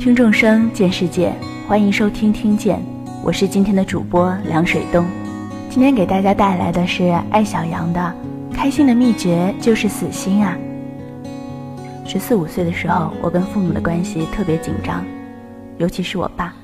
听众生见世界，欢迎收听听见，我是今天的主播凉水东。今天给大家带来的是艾小羊的《开心的秘诀就是死心啊》。十四五岁的时候，我跟父母的关系特别紧张，尤其是我爸。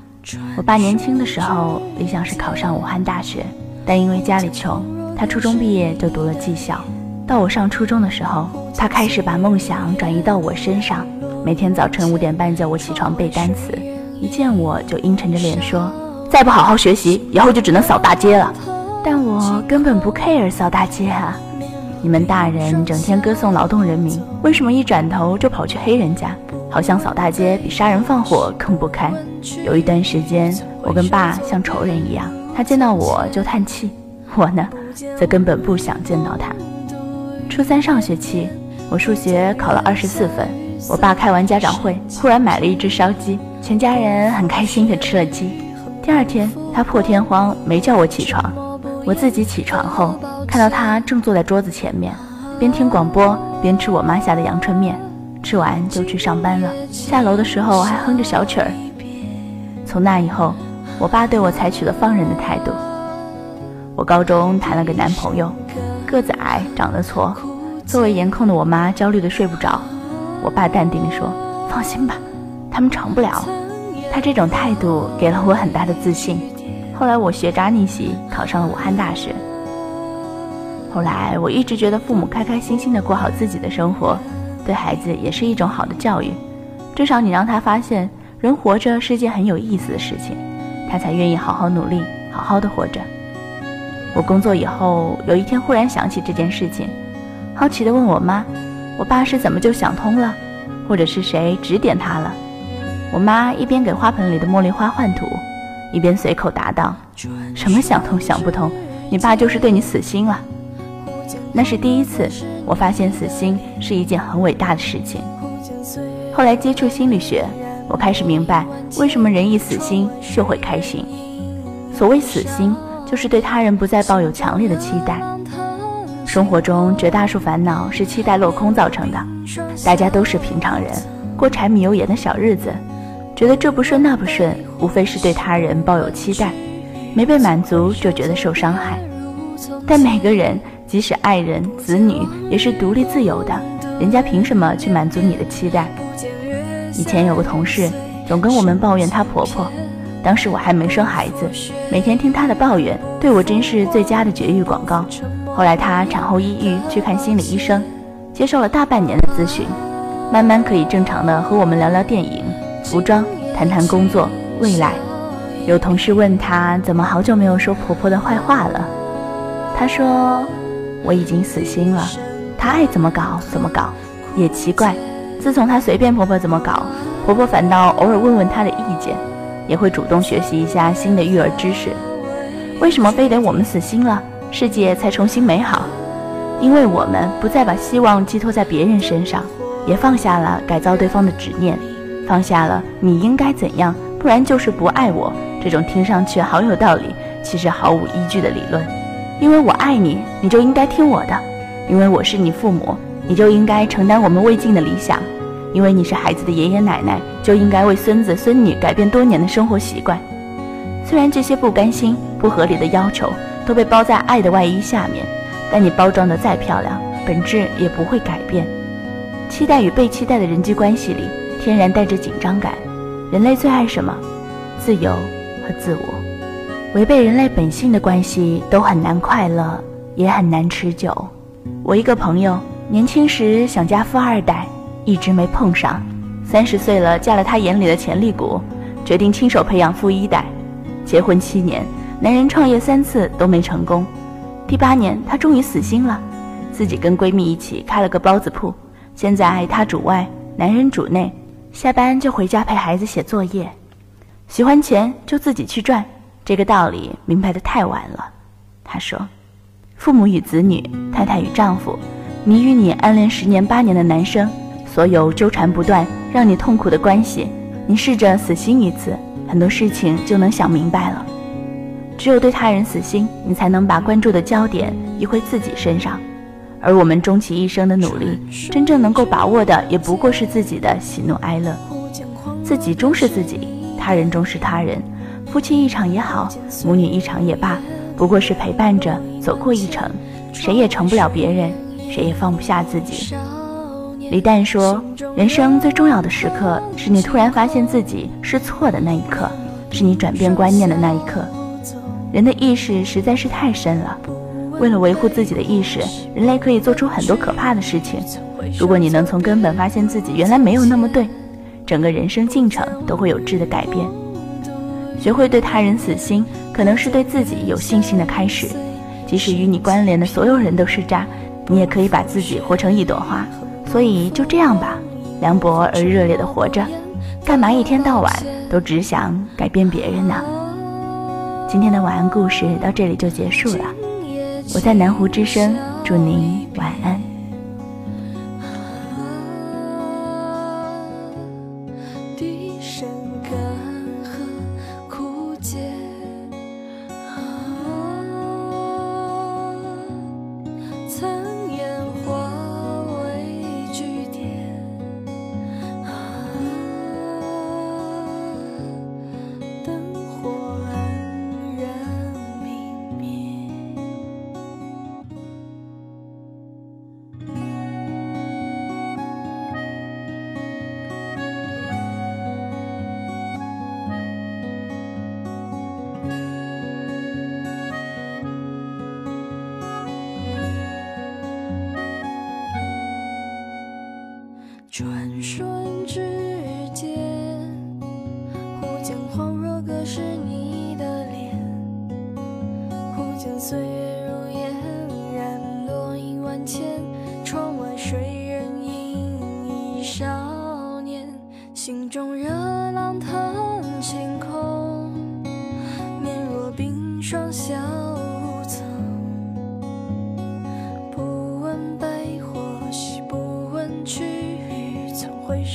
我爸年轻的时候理想是考上武汉大学，但因为家里穷，他初中毕业就读了技校。到我上初中的时候，他开始把梦想转移到我身上，每天早晨五点半叫我起床背单词，一见我就阴沉着脸说：“再不好好学习，以后就只能扫大街了。”但我根本不 care 扫大街啊！你们大人整天歌颂劳动人民，为什么一转头就跑去黑人家？好像扫大街比杀人放火更不堪。有一段时间，我跟爸像仇人一样，他见到我就叹气，我呢，则根本不想见到他。初三上学期，我数学考了二十四分，我爸开完家长会，忽然买了一只烧鸡，全家人很开心地吃了鸡。第二天，他破天荒没叫我起床。我自己起床后，看到他正坐在桌子前面，边听广播边吃我妈下的阳春面，吃完就去上班了。下楼的时候还哼着小曲儿。从那以后，我爸对我采取了放任的态度。我高中谈了个男朋友，个子矮，长得矬。作为颜控的我妈焦虑的睡不着。我爸淡定地说：“放心吧，他们成不了。”他这种态度给了我很大的自信。后来我学渣逆袭，考上了武汉大学。后来我一直觉得父母开开心心的过好自己的生活，对孩子也是一种好的教育。至少你让他发现人活着是件很有意思的事情，他才愿意好好努力，好好的活着。我工作以后，有一天忽然想起这件事情，好奇的问我妈：“我爸是怎么就想通了，或者是谁指点他了？”我妈一边给花盆里的茉莉花换土。一边随口答道：“什么想通想不通？你爸就是对你死心了。”那是第一次，我发现死心是一件很伟大的事情。后来接触心理学，我开始明白为什么人一死心就会开心。所谓死心，就是对他人不再抱有强烈的期待。生活中绝大多数烦恼是期待落空造成的。大家都是平常人，过柴米油盐的小日子。觉得这不顺那不顺，无非是对他人抱有期待，没被满足就觉得受伤害。但每个人，即使爱人、子女，也是独立自由的，人家凭什么去满足你的期待？以前有个同事，总跟我们抱怨她婆婆，当时我还没生孩子，每天听她的抱怨，对我真是最佳的绝育广告。后来她产后抑郁，去看心理医生，接受了大半年的咨询，慢慢可以正常的和我们聊聊电影。服装，谈谈工作，未来。有同事问她怎么好久没有说婆婆的坏话了，她说我已经死心了，她爱怎么搞怎么搞。也奇怪，自从她随便婆婆怎么搞，婆婆反倒偶尔问问她的意见，也会主动学习一下新的育儿知识。为什么非得我们死心了，世界才重新美好？因为我们不再把希望寄托在别人身上，也放下了改造对方的执念。放下了你应该怎样，不然就是不爱我这种听上去好有道理，其实毫无依据的理论。因为我爱你，你就应该听我的；因为我是你父母，你就应该承担我们未尽的理想；因为你是孩子的爷爷奶奶，就应该为孙子孙女改变多年的生活习惯。虽然这些不甘心、不合理的要求都被包在爱的外衣下面，但你包装的再漂亮，本质也不会改变。期待与被期待的人际关系里。天然带着紧张感，人类最爱什么？自由和自我。违背人类本性的关系都很难快乐，也很难持久。我一个朋友年轻时想嫁富二代，一直没碰上。三十岁了，嫁了他眼里的潜力股，决定亲手培养富一代。结婚七年，男人创业三次都没成功。第八年，她终于死心了，自己跟闺蜜一起开了个包子铺。现在她主外，男人主内。下班就回家陪孩子写作业，喜欢钱就自己去赚。这个道理明白的太晚了。他说：“父母与子女，太太与丈夫，你与你暗恋十年八年的男生，所有纠缠不断让你痛苦的关系，你试着死心一次，很多事情就能想明白了。只有对他人死心，你才能把关注的焦点移回自己身上。”而我们终其一生的努力，真正能够把握的，也不过是自己的喜怒哀乐。自己终是自己，他人终是他人。夫妻一场也好，母女一场也罢，不过是陪伴着走过一程，谁也成不了别人，谁也放不下自己。李诞说：“人生最重要的时刻，是你突然发现自己是错的那一刻，是你转变观念的那一刻。人的意识实在是太深了，为了维护自己的意识，人类可以做出很多可怕的事情。如果你能从根本发现自己原来没有那么对，整个人生进程都会有质的改变。学会对他人死心，可能是对自己有信心的开始。即使与你关联的所有人都是渣，你也可以把自己活成一朵花。”所以就这样吧，凉薄而热烈的活着，干嘛一天到晚都只想改变别人呢？今天的晚安故事到这里就结束了，我在南湖之声，祝您晚安。转瞬之间，忽见恍若隔世你的脸，忽见岁月如烟，染落影万千。窗外谁人影，一少年，心中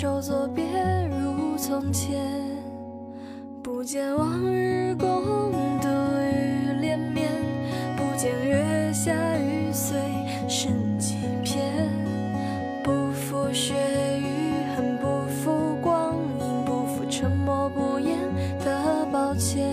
手作别如从前，不见往日共度雨连绵，不见月下雨碎剩几片，不负雪与恨，不负光阴，不负沉默不言的抱歉。